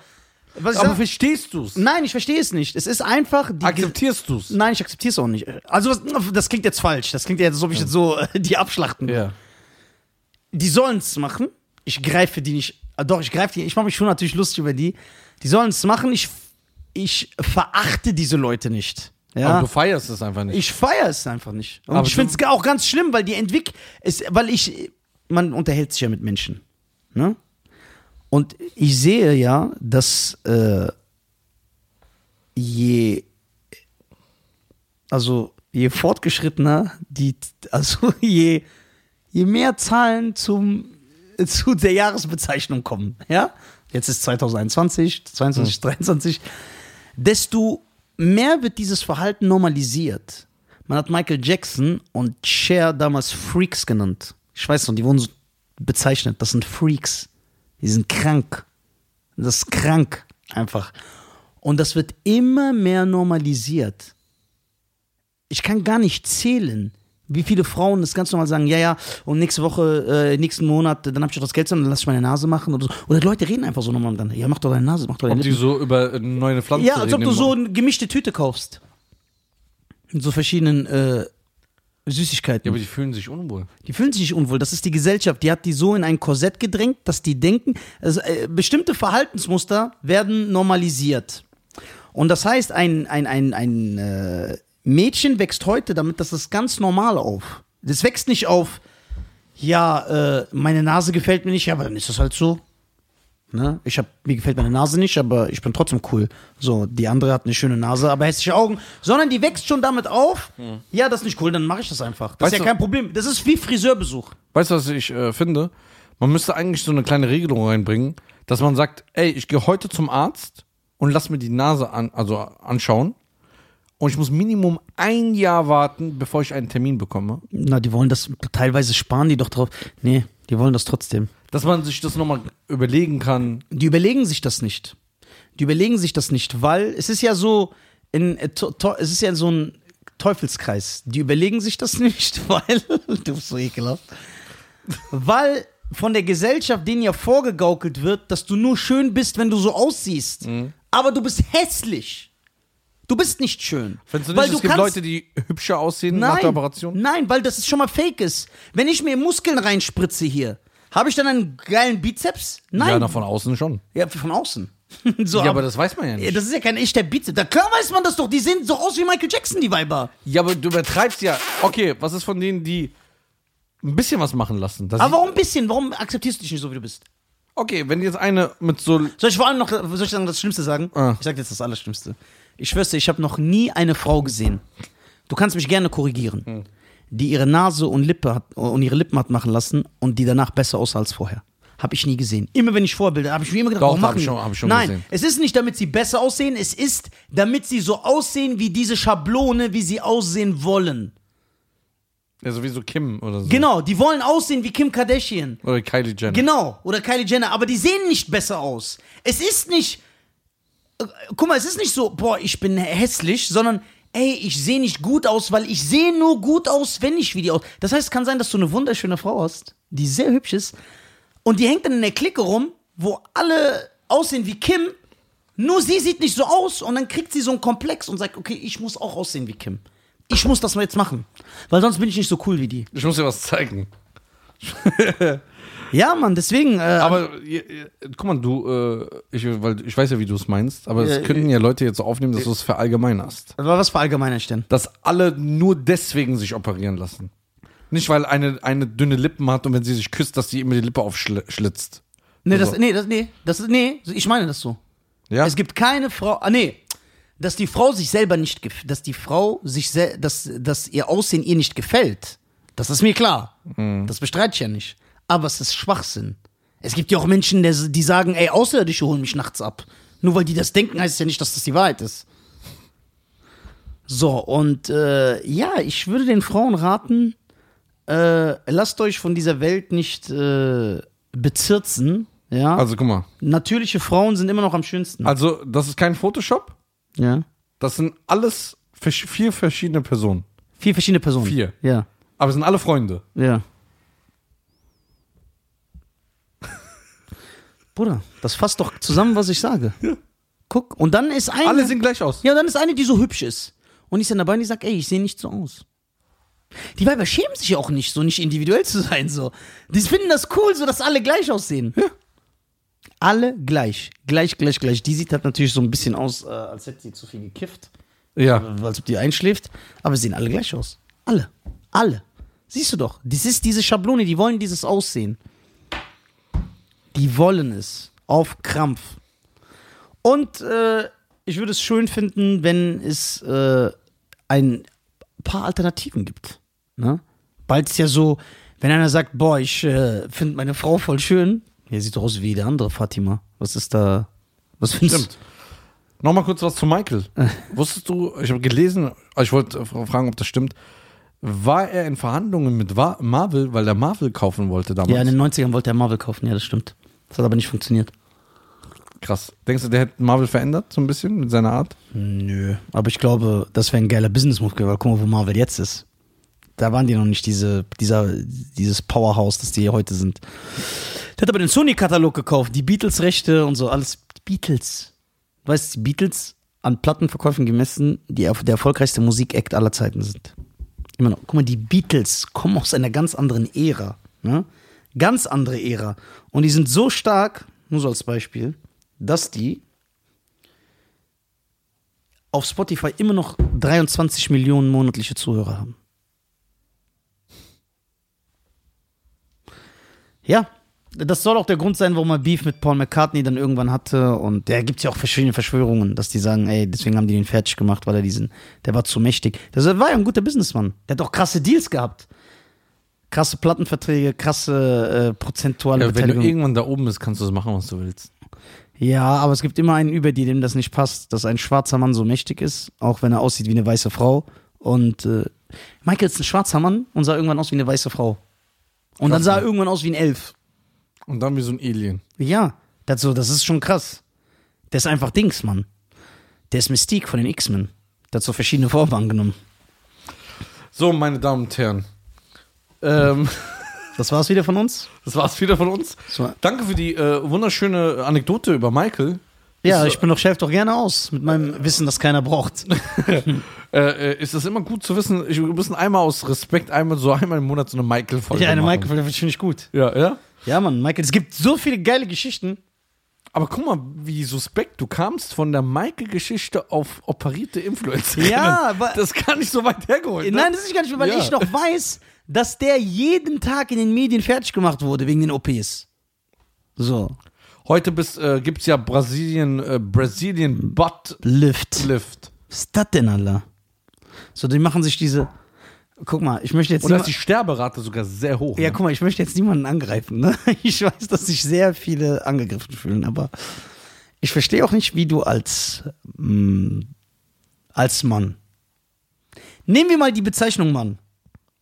Was Aber sag, verstehst du's? nein, ich verstehe es nicht. Es ist einfach Akzeptierst du's? Nein, ich akzeptiere es auch nicht. Also, was, das klingt jetzt falsch. Das klingt jetzt, als ob ich jetzt so äh, (laughs) die abschlachten. Ja. Die sollen es machen. Ich greife die nicht. Ah, doch, ich greife die. Ich mache mich schon natürlich lustig über die. Die sollen es machen. Ich, ich verachte diese Leute nicht. Aber Ja. du feierst es einfach nicht. Ich feiere es einfach nicht. Und Aber ich finde es auch ganz schlimm, weil die entwickelt, weil ich, man unterhält sich ja mit Menschen. Ne? Und ich sehe ja, dass äh, je, also je fortgeschrittener die, also (laughs) je, je mehr Zahlen zum, (laughs) zu der Jahresbezeichnung kommen, ja, jetzt ist 2021, 22, 23, desto mehr wird dieses Verhalten normalisiert. Man hat Michael Jackson und Cher damals Freaks genannt. Ich weiß noch, die wurden so bezeichnet. Das sind Freaks. Die sind krank. Das ist krank. Einfach. Und das wird immer mehr normalisiert. Ich kann gar nicht zählen, wie viele Frauen das ganz normal sagen, ja, ja, und nächste Woche, äh, nächsten Monat, dann habe ich doch das Geld, dann lass ich meine Nase machen oder so. Oder Leute reden einfach so nochmal dann, ja, mach doch deine Nase, mach doch deine Ob die so über äh, neue Pflanzen Ja, als ob du so eine gemischte Tüte kaufst. Mit so verschiedenen äh, Süßigkeiten. Ja, aber die fühlen sich unwohl. Die fühlen sich nicht unwohl. Das ist die Gesellschaft. Die hat die so in ein Korsett gedrängt, dass die denken, also, äh, bestimmte Verhaltensmuster werden normalisiert. Und das heißt, ein, ein, ein, ein äh, Mädchen wächst heute damit, das ist ganz normal auf. Das wächst nicht auf, ja, äh, meine Nase gefällt mir nicht, ja, aber dann ist das halt so. Ne? Ich hab, mir gefällt meine Nase nicht, aber ich bin trotzdem cool. So, die andere hat eine schöne Nase, aber hässliche Augen. Sondern die wächst schon damit auf, ja, das ist nicht cool, dann mache ich das einfach. Das Weißt ist ja kein Problem. Das ist wie Friseurbesuch. Weißt du, was ich äh, finde? Man müsste eigentlich so eine kleine Regelung reinbringen, dass man sagt, ey, ich gehe heute zum Arzt und lass mir die Nase an, also anschauen. Und ich muss Minimum ein Jahr warten, bevor ich einen Termin bekomme. Na, die wollen das, teilweise sparen die doch drauf. Nee, die wollen das trotzdem. Dass man sich das nochmal überlegen kann. Die überlegen sich das nicht. Die überlegen sich das nicht, weil es ist ja so, in, äh, es ist ja so ein Teufelskreis. Die überlegen sich das (laughs) nicht, weil, du bist so ekelhaft, weil von der Gesellschaft denen ja vorgegaukelt wird, dass du nur schön bist, wenn du so aussiehst. Aber du bist hässlich. Du bist nicht schön. Findest du nicht, weil es du gibt Leute, die hübscher aussehen nach der Operation? Nein, weil das ist schon mal fake ist. Wenn ich mir Muskeln reinspritze hier, habe ich dann einen geilen Bizeps? Nein. Ja, na, von außen schon. Ja, von außen. (laughs) so, Ja, aber das weiß man ja nicht. das ist ja kein echter Bizeps. Da klar weiß man das doch. Die sehen so aus wie Michael Jackson, die Weiber. Ja, aber du übertreibst ja. Okay, was ist von denen, die ein bisschen was machen lassen? Aber warum ein bisschen? Warum akzeptierst du dich nicht so, wie du bist? okay, wenn jetzt eine mit so. Soll ich vor allem noch, soll ich sagen, das Schlimmste sagen? Ah. Ich sag jetzt das Allerschlimmste. Ich schwör's dir, ich habe noch nie eine Frau gesehen. Du kannst mich gerne korrigieren. Hm. Die ihre Nase und Lippe hat, und ihre Lippen hat machen lassen und die danach besser aussah als vorher. Habe ich nie gesehen. Immer wenn ich Vorbilder, habe ich mir immer gedacht, Doch, warum hab machen ich die? schon- hab ich schon Nein, gesehen. es ist nicht, damit sie besser aussehen, es ist, damit sie so aussehen wie diese Schablone, wie sie aussehen wollen. Ja, sowieso Kim oder so. Genau, die wollen aussehen wie Kim Kardashian. Oder Kylie Jenner. Genau, oder Kylie Jenner, aber die sehen nicht besser aus. Es ist nicht, guck mal, es ist nicht so, boah, ich bin hässlich, sondern, ey, ich sehe nicht gut aus, weil ich sehe nur gut aus, wenn ich wie die aus. Das heißt, es kann sein, dass du eine wunderschöne Frau hast, die sehr hübsch ist, und die hängt dann in der Clique rum, wo alle aussehen wie Kim, nur sie sieht nicht so aus, und dann kriegt sie so einen Komplex und sagt, okay, ich muss auch aussehen wie Kim. Ich muss das mal jetzt machen, weil sonst bin ich nicht so cool wie die. Ich muss dir was zeigen. (laughs) Ja, Mann, deswegen. Äh, Aber äh, äh, guck mal, du, äh, ich, weil ich weiß ja, wie du es meinst, aber es könnten ja Leute jetzt so aufnehmen, dass du es verallgemeinerst. aber was verallgemeiner ich denn? Dass alle nur deswegen sich operieren lassen. Nicht, weil eine, eine dünne Lippen hat und wenn sie sich küsst, dass sie immer die Lippe aufschlitzt. Nee, das, Also- nee, das, nee, das, nee, ich meine das so. Ja? Es gibt keine Frau, ah, nee, dass die Frau sich selber nicht, dass die Frau sich, dass, dass ihr Aussehen ihr nicht gefällt. Das ist mir klar. Mhm. Das bestreite ich ja nicht. Aber es ist Schwachsinn. Es gibt ja auch Menschen, die sagen, ey, Außerirdische holen mich nachts ab. Nur weil die das denken, heißt es ja nicht, dass das die Wahrheit ist. So, und äh, ja, ich würde den Frauen raten, äh, lasst euch von dieser Welt nicht äh, bezirzen. Ja? Also guck mal. Natürliche Frauen sind immer noch am schönsten. Also, das ist kein Photoshop. Ja. Das sind alles vier verschiedene Personen. Vier verschiedene Personen. Vier. Ja. Aber es sind alle Freunde. Ja. (laughs) Bruder, das fasst doch zusammen, was ich sage. Guck, und dann ist eine. Alle sehen gleich aus. ja, dann ist eine, die so hübsch ist. Und ich dann dabei und die sagt, ey, ich sehe nicht so aus. Die Weiber schämen sich ja auch nicht, so nicht individuell zu sein, so. Die finden das cool, so dass alle gleich aussehen. Ja. Alle gleich. Gleich, gleich, gleich. Die sieht halt natürlich so ein bisschen aus, äh, als hätte sie zu viel gekifft. Ja. als ob die einschläft, aber sie sehen alle gleich aus. Alle. Alle. Siehst du doch, das ist diese Schablone, die wollen dieses Aussehen. Die wollen es. Auf Krampf. Und äh, ich würde es schön finden, wenn es äh, ein paar Alternativen gibt. Ne? Bald ist ja so, wenn einer sagt, boah, ich äh, finde meine Frau voll schön. Ja, sieht doch aus wie der andere Fatima. Was ist da? Was findest Stimmt. Nochmal kurz was zu Michael. (laughs) Wusstest du, ich habe gelesen, ich wollte fragen, ob das stimmt. War er in Verhandlungen mit Marvel, weil er Marvel kaufen wollte damals? Ja, in den 90ern wollte er Marvel kaufen, ja, das stimmt. Das hat aber nicht funktioniert. Krass. Denkst du, der hätte Marvel verändert, so ein bisschen mit seiner Art? Nö, aber ich glaube, das wäre ein geiler Business-Move gewesen, weil guck mal, wo Marvel jetzt ist. Da waren die noch nicht diese, dieser, dieses Powerhouse, das die hier heute sind. Der hat aber den Sony-Katalog gekauft, die Beatles-Rechte und so, alles Beatles. Du weißt, die Beatles an Plattenverkäufen gemessen, die der erfolgreichste Musik-Act aller Zeiten sind. Immer noch. Guck mal, die Beatles kommen aus einer ganz anderen Ära. Ne? Ganz andere Ära. Und die sind so stark, nur so als Beispiel, dass die auf Spotify immer noch 23 Millionen monatliche Zuhörer haben. Ja, das soll auch der Grund sein, warum er Beef mit Paul McCartney dann irgendwann hatte. Und da gibt es ja auch verschiedene Verschwörungen, dass die sagen, ey, deswegen haben die den fertig gemacht, weil er diesen, der war zu mächtig. Das war ja ein guter Businessmann. Der hat auch krasse Deals gehabt. Krasse Plattenverträge, krasse äh, prozentuale Ja, wenn du Beteiligung. irgendwann da oben bist, kannst du das machen, was du willst. Ja, aber es gibt immer einen über dir, dem das nicht passt, dass ein schwarzer Mann so mächtig ist, auch wenn er aussieht wie eine weiße Frau. Und äh, Michael ist ein schwarzer Mann und sah irgendwann aus wie eine weiße Frau. Und dann Krass, sah er ne? irgendwann aus wie ein Elf. Und dann wie so ein Alien. Ja, das, so, das ist schon krass. Der ist einfach Dings, Mann. Der ist Mystique von den X-Men. Der hat so verschiedene Formen angenommen. So, meine Damen und Herren. Ähm, (laughs) Das war's wieder von uns? das war's wieder von uns. Das Danke für die äh, wunderschöne Anekdote über Michael. Ja, Ist- ich bin doch Chef doch gerne aus mit meinem Wissen, das keiner braucht. (laughs) Äh, äh, ist es immer gut zu wissen, ich, wir müssen einmal aus Respekt einmal so einmal im Monat so eine Michael-Folge Ja, eine machen. Michael, das finde ich gut. Ja, ja. Ja, Mann, Michael, es gibt so viele geile Geschichten. Aber guck mal, wie suspekt du kamst von der Michael-Geschichte auf operierte Influencer. Ja, (laughs) aber- das ist gar nicht so weit hergeholt. Ne? Nein, das ist gar nicht, weil Ja. ich noch weiß, dass der jeden Tag in den Medien fertig gemacht wurde wegen den OPs. So. Heute bis, äh, gibt es ja Brasilien, äh, Brazilian Butt Lift. Lift. Was ist das denn, Alter? So, die machen sich diese. Guck mal, ich möchte jetzt. Und da ist die Sterberate sogar sehr hoch. ja, ne? guck mal, ich möchte jetzt niemanden angreifen. Ne? (laughs) Ich weiß, dass sich sehr viele angegriffen fühlen, aber ich verstehe auch nicht, wie du als, mm, als Mann. Nehmen wir mal die Bezeichnung Mann.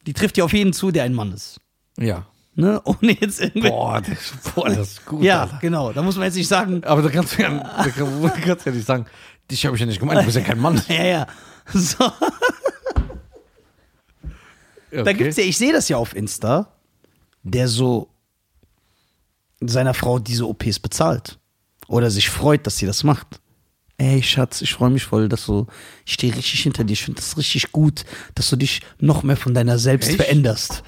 Die trifft ja auf jeden zu, der ein Mann ist. Ja. Ne? (laughs) Ohne jetzt irgendwie. Boah, das, boah, das ist gut. ja, Alter. genau. Da muss man jetzt nicht sagen, Aber da kannst du ja, da kannst du ja nicht sagen, dich habe ich ja nicht gemeint, du bist ja kein Mann. (laughs) ja, ja. So. Da gibt's ja, ich sehe das ja auf Insta, der so seiner Frau diese OPs bezahlt. Oder sich freut, dass sie das macht. Ey, Schatz, ich freue mich voll, dass du, ich stehe richtig hinter dir. Ich finde das richtig gut, dass du dich noch mehr von deiner selbst Echt? veränderst.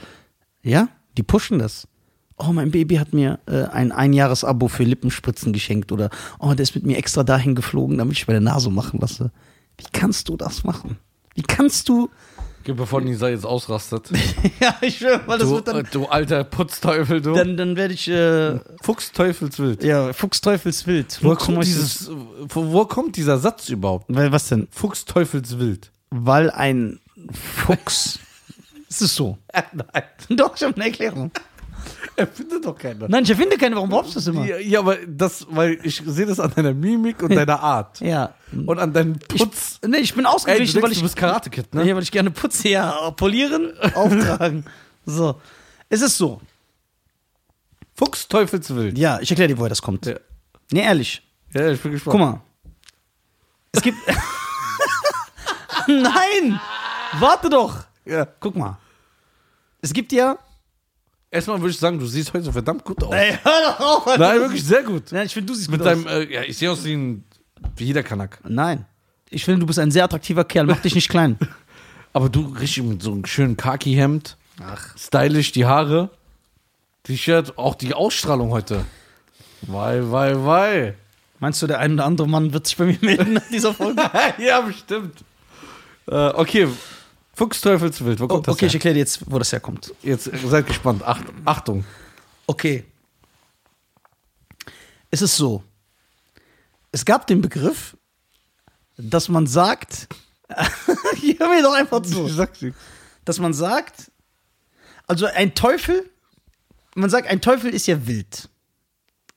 Ja, die pushen das. Oh, mein Baby hat mir äh, ein Einjahres-Abo für Lippenspritzen geschenkt. Oder, oh, der ist mit mir extra dahin geflogen, damit ich meine Nase machen lasse. Wie kannst du das machen? Wie kannst du Okay, bevor Nisa jetzt ausrastet. (laughs) ja, ich schwöre, weil das Du, wird äh, dann. du alter Putzteufel, du. Dann, dann werde ich. Äh, Fuchsteufelswild. ja, Fuchsteufelswild. Woher Fuchs- kommt, dieses, wo, kommt dieser Satz überhaupt? Weil, was denn? Fuchsteufelswild. Weil ein Fuchs. (laughs) es ist so. (laughs) Nein, Doch, ich habe eine Erklärung. (laughs) erfindet doch keiner. Nein, ich erfinde keine. Warum brauchst du das immer? Ja, ja, aber das, weil ich sehe das an deiner Mimik und deiner Art. Ja. Und an deinem Putz. Nee, ich bin Ey, du, ausgeglichen, denkst, weil du ich. bist Karate-Kid, ne? Ja, weil ich gerne putze. Ja, polieren, (laughs) auftragen. So. Es ist so. Fuchsteufelswild. Ja, ich erkläre dir, woher das kommt. Ja. Nee, ehrlich. Ja, ich bin gespannt. Guck mal. Es gibt. (laughs) Nein! Warte doch! Ja. Guck mal. Es gibt ja. Erstmal würde ich sagen, du siehst heute verdammt gut aus. Ey, hör doch auf! Alter. Nein, wirklich sehr gut. Nein, ich finde, du siehst Mit gut deinem, aus. äh, ja, ich sehe aus wie, ein, wie jeder Kanak. Nein. Ich finde, du bist ein sehr attraktiver Kerl. Mach dich nicht klein. (laughs) Aber du richtig mit so einem schönen Khaki-Hemd, Ach. stylisch die Haare, T-Shirt, auch die Ausstrahlung heute. Wei, wei, wei. Meinst du, der ein oder andere Mann wird sich bei mir melden nach dieser Folge? (laughs) ja, bestimmt. Äh, okay, Fuchsteufelswild, wo Oh, kommt das okay, ich her? erkläre dir jetzt, wo das herkommt. Jetzt seid gespannt. Acht, Achtung. Okay. Es ist so. Es gab den Begriff, dass man sagt. (laughs) Hör mir doch einfach zu. sag's dir. Dass man sagt. Also ein Teufel. Man sagt, ein Teufel ist ja wild.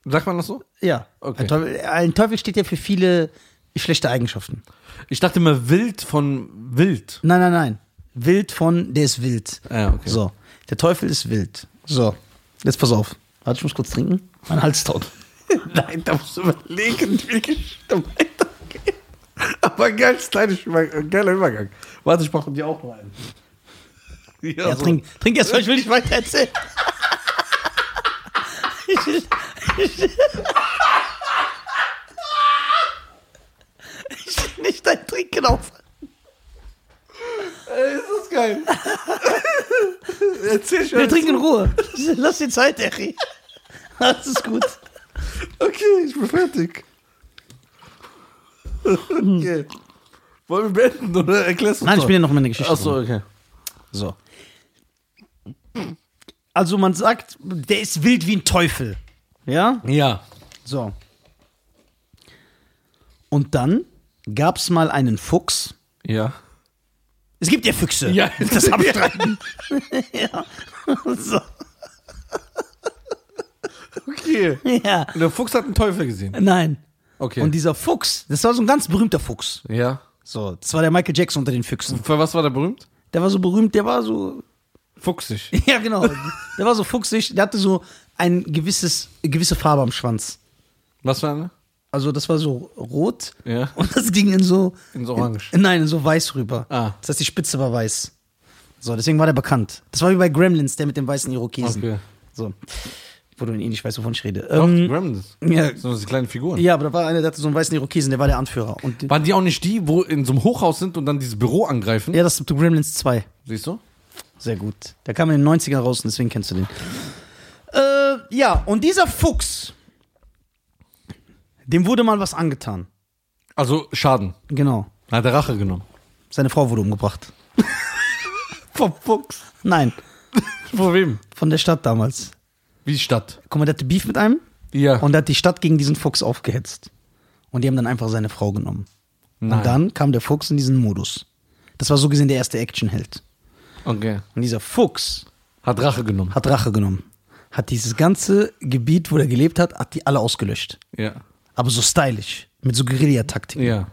Sagt man das so? Ja. Okay. Ein, Teufel, ein Teufel steht ja für viele schlechte Eigenschaften. Ich dachte immer wild von wild. Nein, nein, nein. Wild von, der ist wild. Ja, okay. So. Der Teufel ist wild. So. Jetzt pass auf. Warte, ich muss kurz trinken. Mein Hals taut. (laughs) Nein, da musst du überlegen, wie die Geschichte weitergeht. Aber ein geiler Übergang. Warte, ich mache dir auch noch einen. Ja, trink, trink erst mal, ich will nicht weiter erzählen. Ich will, ich, will- ich will nicht dein Trinken auf. Ey, ist das geil. Erzähl schon. Wir trinken in Ruhe. (laughs) Lass die Zeit, Eri. Das ist gut. Okay, ich bin fertig. Okay. Wollen wir beenden oder erklärst du Nein, ich bin ja noch mal eine Geschichte. Achso, okay. So. Also man sagt, der ist wild wie ein Teufel. Ja? Ja. So. Und dann gab es mal einen Fuchs. Ja. Es gibt ja Füchse. Ja. Das abstreiten. (laughs) ja. So. Okay. Ja. Und der Fuchs hat einen Teufel gesehen. Nein. Okay. Und dieser Fuchs, das war so ein ganz berühmter Fuchs. ja. So, das war der Michael Jackson unter den Füchsen. Für was war der berühmt? Der war so berühmt, der war so. Fuchsig. (laughs) Ja, genau. Der war so fuchsig, der hatte so ein gewisses, gewisse Farbe am Schwanz. Was für eine? Also das war so rot Ja. (laughs) und das ging in so In so orange. In, nein, in so weiß rüber. Ah. Das heißt, die Spitze war weiß. So, deswegen war der bekannt. Das war wie bei Gremlins, der mit dem weißen Irokesen. Okay. So. Wo du eh nicht weißt, wovon ich rede. Doch, Ähm, Gremlins. ja, So diese kleinen Figuren. ja, aber da war einer, der hatte so einen weißen Irokesen, der war der Anführer. Und Waren die auch nicht die, wo in so einem Hochhaus sind und dann dieses Büro angreifen? ja, das ist Gremlins 2. Siehst du? Sehr gut. Der kam in den 90ern raus und deswegen kennst du den. Äh, ja, und dieser Fuchs, dem wurde mal was angetan. Also Schaden. Genau. Hat er Rache genommen. Seine Frau wurde umgebracht. (laughs) Vom Fuchs. Nein, Vor wem? von der Stadt damals. Wie Stadt. Guck mal, der hatte Beef mit einem Ja. und der hat die Stadt gegen diesen Fuchs aufgehetzt. Und die haben dann einfach seine Frau genommen. Nein. Und dann kam der Fuchs in diesen Modus. Das war so gesehen der erste Actionheld. Okay. Und dieser Fuchs Hat Rache genommen. hat Rache genommen. Hat dieses ganze Gebiet, wo er gelebt hat, hat die alle ausgelöscht. Ja. Aber so stylisch. Mit so Guerillataktiken. Ja.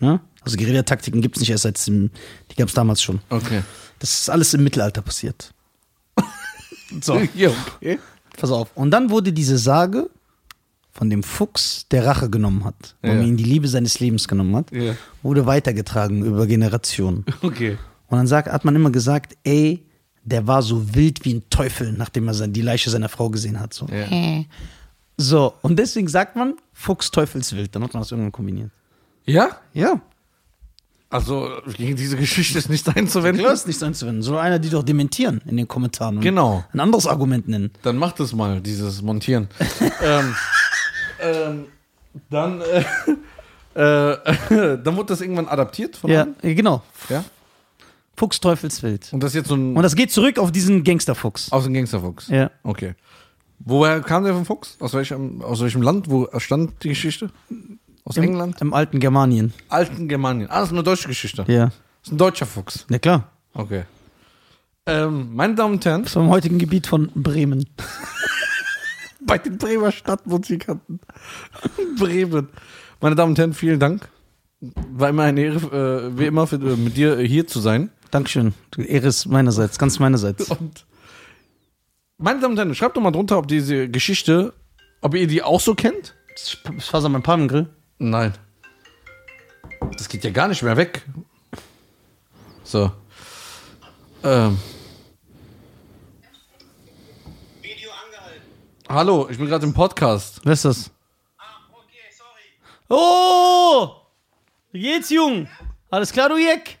Ja? Also Guerillataktiken gibt es nicht erst seit dem, die gab es damals schon. Okay. Das ist alles im Mittelalter passiert. (laughs) So, Ja, okay. pass auf. Und dann wurde diese Sage von dem Fuchs, der Rache genommen hat, wo Ja. man ihn die Liebe seines Lebens genommen hat, Ja. wurde weitergetragen über Generationen. (laughs) Okay. Und dann sagt, hat man immer gesagt, ey, der war so wild wie ein Teufel, nachdem er die Leiche seiner Frau gesehen hat. So. Ja. So, und deswegen sagt man Fuchs Teufelswild. Dann hat man das irgendwann kombiniert. Ja? Ja. Also gegen diese Geschichte ist nichts einzuwenden. Klar ist nichts einzuwenden. Soll einer die doch dementieren in den Kommentaren. Genau. Ein anderes Argument nennen. Dann mach das mal, dieses Montieren. (laughs) ähm, ähm, dann, äh, (laughs) äh, (laughs) dann wurde das irgendwann adaptiert von Ja, einem? genau. ja. Fuchs Teufelswild. Und das ist jetzt so ein Und das geht zurück auf diesen Gangsterfuchs. aus dem Gangsterfuchs. Ja. Okay. Woher kam der vom Fuchs? Aus welchem, aus welchem Land? Wo stand die Geschichte? Aus Im, England? Im alten Germanien. Alten Germanien. Ah, das ist eine deutsche Geschichte. Ja. Das ist ein deutscher Fuchs. Ja, klar. Okay. Ähm, meine Damen und Herren, Vom heutigen Gebiet von Bremen. (laughs) bei den Bremer Stadtmusikanten. (laughs) Bremen. Meine Damen und Herren, vielen Dank. War immer eine Ehre, äh, wie immer, für, äh, mit dir äh, hier zu sein. Dankeschön. Die Ehre ist meinerseits, ganz meinerseits. Und meine Damen und Herren, schreibt doch mal drunter, ob diese Geschichte, ob ihr die auch so kennt. Das Faser mein Palmengrill. Nein. Das geht ja gar nicht mehr weg. So. Ähm. Video angehalten. Hallo, ich bin gerade im Podcast. Wer ist das? Ah, okay, sorry. Oh! Wie geht's, Jung? Alles klar, du Jeck?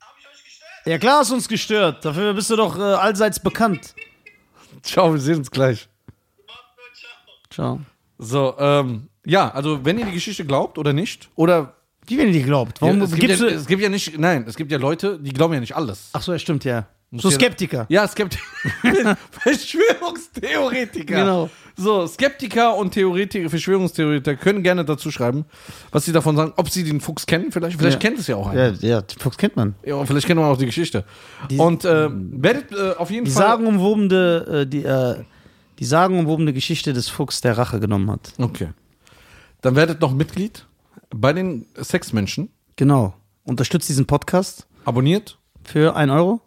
Hab ich euch gestört? Ja, klar hast uns gestört. Dafür bist du doch äh, allseits bekannt. Ciao, wir sehen uns gleich. Ciao. Ciao. So, ähm, ja, also wenn ihr die Geschichte glaubt oder nicht, oder Wie wenn ihr die glaubt? Warum ja, es, gibt gibst ja, es gibt ja nicht, nein, es gibt ja Leute, die glauben ja nicht alles. Ach so, ja, stimmt, ja. So Skeptiker. Ja, Skeptiker. (laughs) Verschwörungstheoretiker. Genau. So, Skeptiker und Theoretiker, Verschwörungstheoretiker können gerne dazu schreiben, was sie davon sagen, ob sie den Fuchs kennen, vielleicht. Vielleicht Ja. kennt es ja auch einer. Ja, ja, Fuchs kennt man. Ja, und vielleicht kennt man auch die Geschichte. und äh, werdet äh, auf jeden Die Fall. sagenumwobene, äh, die, äh, die sagenumwobene Geschichte des Fuchs, der Rache genommen hat. Okay. Dann werdet noch Mitglied bei den Sexmenschen. Genau. Unterstützt diesen Podcast Abonniert. für 1 Euro.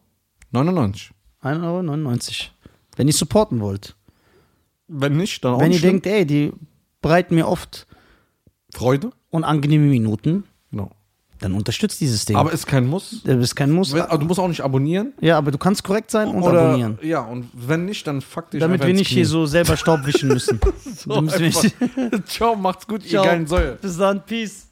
99. 1,99 Euro. Wenn ihr supporten wollt. Wenn nicht, dann auch Wenn ihr denkt, ey, die bereiten mir oft Freude. unangenehme Minuten, Genau. dann unterstützt dieses Ding. Aber ist kein Muss. das ist kein Muss. Wenn, also du musst auch nicht abonieren. Ja, aber du kannst korrekt sein und oder, abonnieren. Ja, und wenn nicht, dann fuck dich Damit wir nicht hier Knie. so selber Staub wischen müssen. (laughs) So (laughs) Ciao, macht's gut, ihr Ciao. geilen Säue. Bis dann, peace.